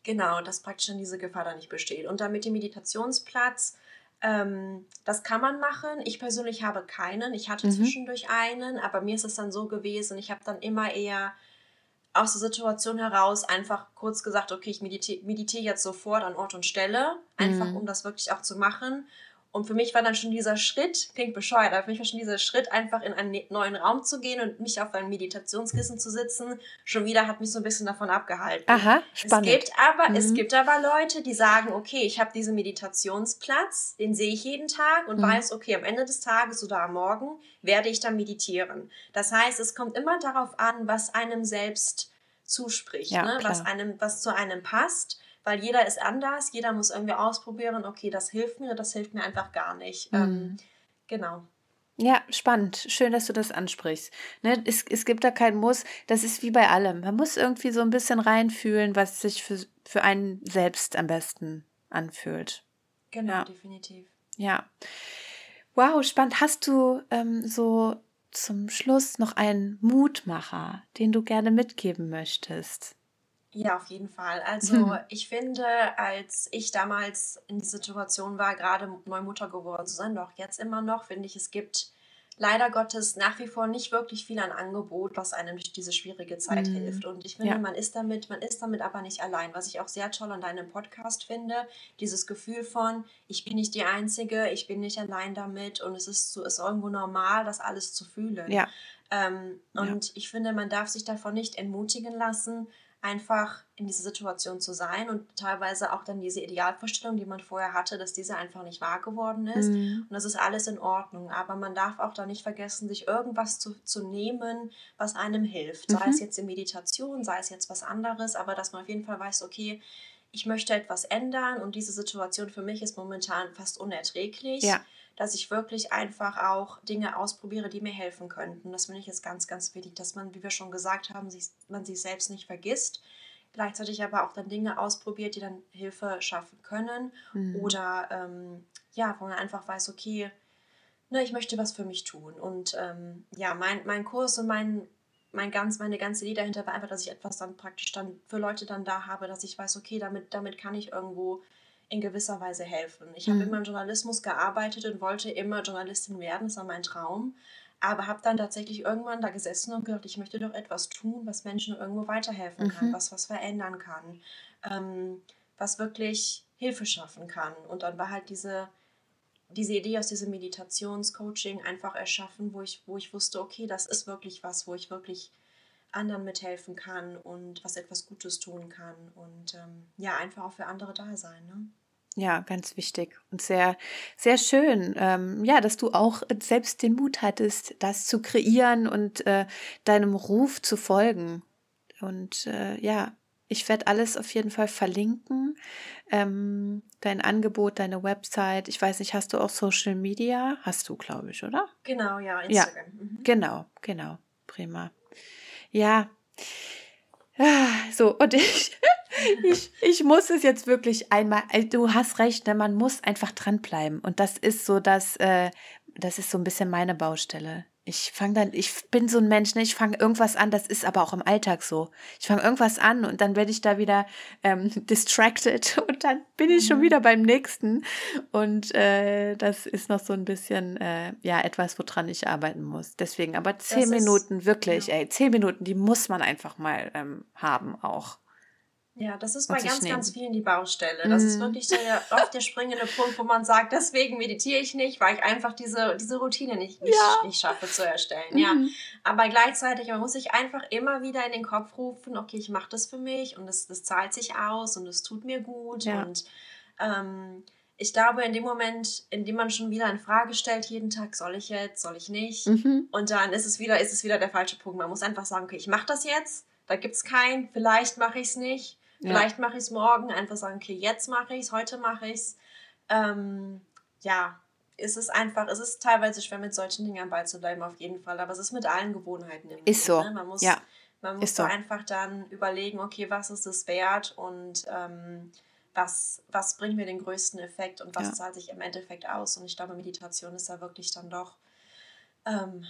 Genau, dass praktisch dann diese Gefahr da nicht besteht. Und dann mit dem Meditationsplatz, ähm, das kann man machen. Ich persönlich habe keinen. Ich hatte Mhm. zwischendurch einen, aber mir ist es dann so gewesen, ich habe dann immer eher aus der Situation heraus einfach kurz gesagt, okay, ich meditiere meditiere jetzt sofort an Ort und Stelle, einfach Mhm. um das wirklich auch zu machen. Und für mich war dann schon dieser Schritt, klingt bescheuert, aber für mich war schon dieser Schritt, einfach in einen ne- neuen Raum zu gehen und mich auf ein Meditationskissen zu sitzen, schon wieder hat mich so ein bisschen davon abgehalten. Aha, spannend. Es gibt aber, es Mhm. gibt aber Leute, die sagen, okay, ich habe diesen Meditationsplatz, den sehe ich jeden Tag und Mhm. weiß, okay, am Ende des Tages oder am Morgen werde ich dann meditieren. Das heißt, es kommt immer darauf an, was einem selbst zuspricht, Ja, ne? was einem, was zu einem passt, weil jeder ist anders, jeder muss irgendwie ausprobieren, okay, das hilft mir, das hilft mir einfach gar nicht. Ähm, Mhm. genau. Ja, spannend. Schön, dass du das ansprichst. Ne, es, es gibt da keinen Muss. Das ist wie bei allem. Man muss irgendwie so ein bisschen reinfühlen, was sich für, für einen selbst am besten anfühlt. Genau, Ja. definitiv. Ja. Wow, spannend. Hast du ähm, so zum Schluss noch einen Mutmacher, den du gerne mitgeben möchtest? Ja, auf jeden Fall. Also Mhm. ich finde, als ich damals in die Situation war, gerade neu Mutter geworden zu sein, doch jetzt immer noch, finde ich, es gibt leider Gottes nach wie vor nicht wirklich viel an Angebot, was einem durch diese schwierige Zeit Mhm. hilft. Und ich finde, Ja. man ist damit, man ist damit aber nicht allein. Was ich auch sehr toll an deinem Podcast finde, dieses Gefühl von, ich bin nicht die Einzige, ich bin nicht allein damit und es ist so, ist irgendwo normal, das alles zu fühlen. Ja. Ähm, Ja. und ich finde, man darf sich davon nicht entmutigen lassen, einfach in dieser Situation zu sein und teilweise auch dann diese Idealvorstellung, die man vorher hatte, dass diese einfach nicht wahr geworden ist. Mhm. Und das ist alles in Ordnung. Aber man darf auch da nicht vergessen, sich irgendwas zu, zu nehmen, was einem hilft. Sei Mhm. es jetzt in Meditation, sei es jetzt was anderes, aber dass man auf jeden Fall weiß, okay, ich möchte etwas ändern und diese Situation für mich ist momentan fast unerträglich. Ja. Dass ich wirklich einfach auch Dinge ausprobiere, die mir helfen könnten. Das finde ich jetzt ganz, ganz wichtig, dass man, wie wir schon gesagt haben, sich, man sich selbst nicht vergisst. gleichzeitig aber auch dann Dinge ausprobiert, die dann Hilfe schaffen können. Mhm. Oder ähm, ja, wo man einfach weiß, okay, ne, ich möchte was für mich tun. Und ähm, ja, mein, mein Kurs und mein, mein ganz, meine ganze Idee dahinter war einfach, dass ich etwas dann praktisch dann für Leute dann da habe, dass ich weiß, okay, damit, damit kann ich irgendwo in gewisser Weise helfen. Ich mhm. habe immer im Journalismus gearbeitet und wollte immer Journalistin werden, das war mein Traum. Aber habe dann tatsächlich irgendwann da gesessen und gedacht, ich möchte doch etwas tun, was Menschen irgendwo weiterhelfen mhm. kann, was was verändern kann, ähm, was wirklich Hilfe schaffen kann. Und dann war halt diese, diese Idee aus diesem Meditationscoaching einfach erschaffen, wo ich, wo ich wusste, okay, das ist wirklich was, wo ich wirklich anderen mithelfen kann und was etwas Gutes tun kann und ähm, ja, einfach auch für andere da sein. Ne? Ja, ganz wichtig und sehr, sehr schön. Ähm, ja, dass du auch selbst den Mut hattest, das zu kreieren und äh, deinem Ruf zu folgen. Und äh, ja, ich werde alles auf jeden Fall verlinken. Ähm, dein Angebot, deine Website. Ich weiß nicht, hast du auch Social Media? Hast du, glaube ich, oder? Genau, ja, Instagram. Ja, mhm. genau, genau. Prima. Ja. Ah, so, und ich, ich, ich muss es jetzt wirklich einmal, äh, du hast recht, ne, man muss einfach dranbleiben. Und das ist so das, äh, das ist so ein bisschen meine Baustelle. Ich fange dann, ich bin so ein Mensch, ne? ich fange irgendwas an, das ist aber auch im Alltag so. Ich fange irgendwas an und dann werde ich da wieder ähm, distracted und dann bin ich schon mhm. wieder beim nächsten. Und äh, das ist noch so ein bisschen, äh, ja, etwas, woran ich arbeiten muss. Deswegen, aber zehn das Minuten, ist, wirklich, ja. ey, zehn Minuten, die muss man einfach mal ähm, haben auch. Ja, das ist bei ganz, ganz vielen die Baustelle. Das mm. ist mhm. wirklich der, oft der springende Punkt, wo man sagt, deswegen meditiere ich nicht, weil ich einfach diese, diese Routine nicht, nicht, ja. nicht schaffe zu erstellen. Mm. Ja. Mhm. Aber gleichzeitig, man muss sich einfach immer wieder in den Kopf rufen, okay, ich mache das für mich und das, das zahlt sich aus und es tut mir gut. Ja. Und ähm, ich glaube, in dem Moment, in dem man schon wieder in Frage stellt, jeden Tag, soll ich jetzt, soll ich nicht? Mhm. Und dann ist es wieder, ist es wieder der falsche Punkt. Man muss einfach sagen, okay, ich mache das jetzt. Da gibt es keinen, vielleicht mache ich es nicht ja. Vielleicht mache ich es morgen, einfach sagen, okay, jetzt mache ich es, heute mache ich es. Ähm, ja, ist es einfach, es ist teilweise schwer, mit solchen Dingen am Ball zu bleiben, auf jeden Fall. Aber es ist mit allen Gewohnheiten im Ist so. Ne? Man muss, ja. man muss so. einfach dann überlegen, okay, was ist es wert und ähm, was, was bringt mir den größten Effekt und was ja. zahlt sich im Endeffekt aus. Und ich glaube, Meditation ist da wirklich dann doch ähm,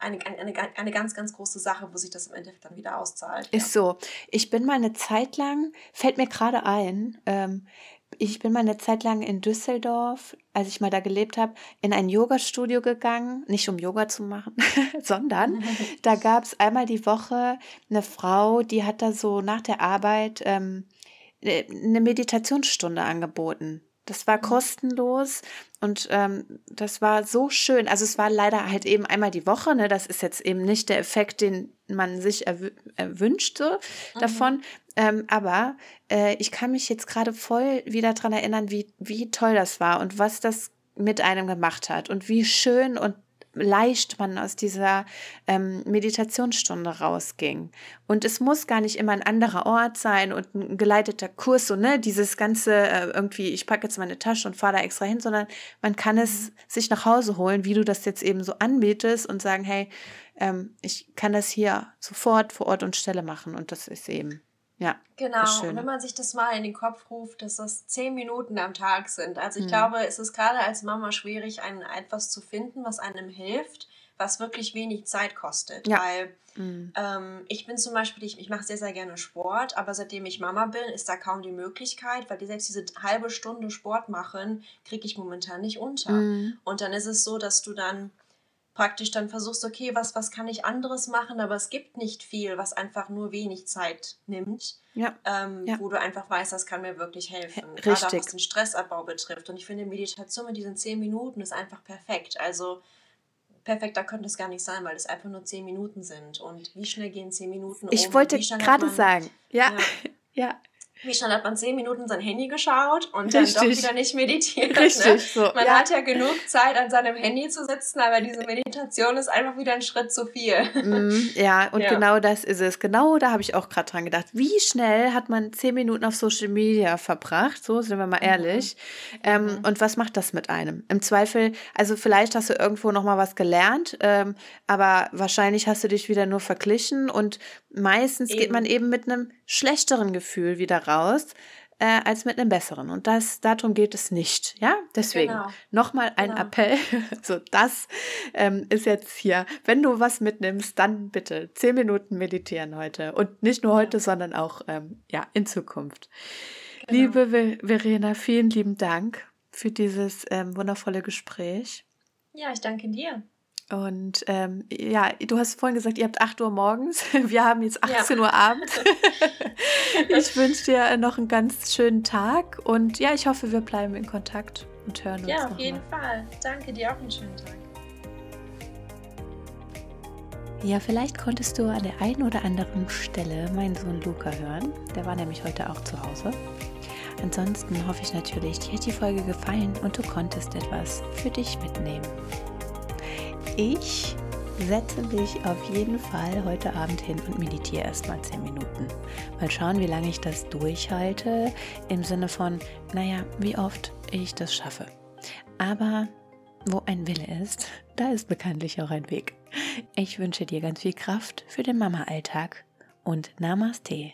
eine, eine, eine ganz, ganz große Sache, wo sich das im Endeffekt dann wieder auszahlt. Ist ja. so. Ich bin mal eine Zeit lang, fällt mir gerade ein, ähm, ich bin mal eine Zeit lang in Düsseldorf, als ich mal da gelebt habe, in ein Yoga-Studio gegangen, nicht um Yoga zu machen, sondern da gab es einmal die Woche eine Frau, die hat da so nach der Arbeit ähm, äh, eine Meditationsstunde angeboten. Das war mhm. kostenlos und ähm, das war so schön. Also es war leider halt eben einmal die Woche. Ne? Das ist jetzt eben nicht der Effekt, den man sich erw erwünscht so mhm. davon. Ähm, aber äh, ich kann mich jetzt gerade voll wieder daran erinnern, wie, wie toll das war und was das mit einem gemacht hat und wie schön und leicht man aus dieser ähm, Meditationsstunde rausging. Und es muss gar nicht immer ein anderer Ort sein und ein geleiteter Kurs, so, ne, dieses ganze äh, irgendwie, ich packe jetzt meine Tasche und fahre da extra hin, sondern man kann es sich nach Hause holen, wie du das jetzt eben so anbietest und sagen, hey, ähm, ich kann das hier sofort vor Ort und Stelle machen und das ist eben ja. Genau. Und wenn man sich das mal in den Kopf ruft, dass das zehn Minuten am Tag sind. Also ich mhm. glaube, es ist gerade als Mama schwierig, ein, etwas zu finden, was einem hilft, was wirklich wenig Zeit kostet. Ja. Weil mhm. ähm, ich bin zum Beispiel, ich, ich mache sehr, sehr gerne Sport, aber seitdem ich Mama bin, ist da kaum die Möglichkeit, weil die selbst diese halbe Stunde Sport machen, kriege ich momentan nicht unter. Mhm. Und dann ist es so, dass du dann praktisch dann versuchst, okay, was, was kann ich anderes machen, aber es gibt nicht viel, was einfach nur wenig Zeit nimmt, ja. Ähm, ja. wo du einfach weißt, das kann mir wirklich helfen. Richtig. Gerade auch was den Stressabbau betrifft. Und ich finde, Meditation mit diesen zehn Minuten ist einfach perfekt. Also perfekter könnte es gar nicht sein, weil es einfach nur zehn Minuten sind. Und wie schnell gehen zehn Minuten Ich um? wollte gerade sagen, ja, ja. ja. Wie schon hat man zehn Minuten sein Handy geschaut und dann doch wieder nicht meditiert. Ne? Richtig, ne? so. Man ja. hat ja genug Zeit, an seinem Handy zu sitzen, aber diese Meditation ist einfach wieder ein Schritt zu viel. Mm, ja, und ja. genau das ist es. Genau da habe ich auch gerade dran gedacht. Wie schnell hat man zehn Minuten auf Social Media verbracht? So, sind wir mal mhm. ehrlich. Mhm. Ähm, mhm. Und was macht das mit einem? Im Zweifel, also vielleicht hast du irgendwo nochmal was gelernt, ähm, aber wahrscheinlich hast du dich wieder nur verglichen und meistens eben. geht man eben mit einem schlechteren Gefühl wieder raus äh, als mit einem besseren. Und das, darum geht es nicht. Ja, deswegen genau. nochmal ein genau. Appell. so, das ähm, ist jetzt hier. Wenn du was mitnimmst, dann bitte zehn Minuten meditieren heute. Und nicht nur heute, sondern auch ähm, ja, in Zukunft. Genau. Liebe Verena, vielen lieben Dank für dieses ähm, wundervolle Gespräch. Ja, ich danke dir. Und ähm, ja, du hast vorhin gesagt, ihr habt 8 Uhr morgens. Wir haben jetzt 18 ja. Uhr abends. ich wünsche dir noch einen ganz schönen Tag und ja, ich hoffe, wir bleiben in Kontakt und hören uns. Ja, auf jeden mal. Fall. Danke dir auch einen schönen Tag. Ja, vielleicht konntest du an der einen oder anderen Stelle meinen Sohn Luca hören. Der war nämlich heute auch zu Hause. Ansonsten hoffe ich natürlich, dir hat die Folge gefallen und du konntest etwas für dich mitnehmen. Ich setze mich auf jeden Fall heute Abend hin und meditiere erstmal 10 Minuten. Mal schauen, wie lange ich das durchhalte, im Sinne von, naja, wie oft ich das schaffe. Aber wo ein Wille ist, da ist bekanntlich auch ein Weg. Ich wünsche dir ganz viel Kraft für den Mama-Alltag und Namaste.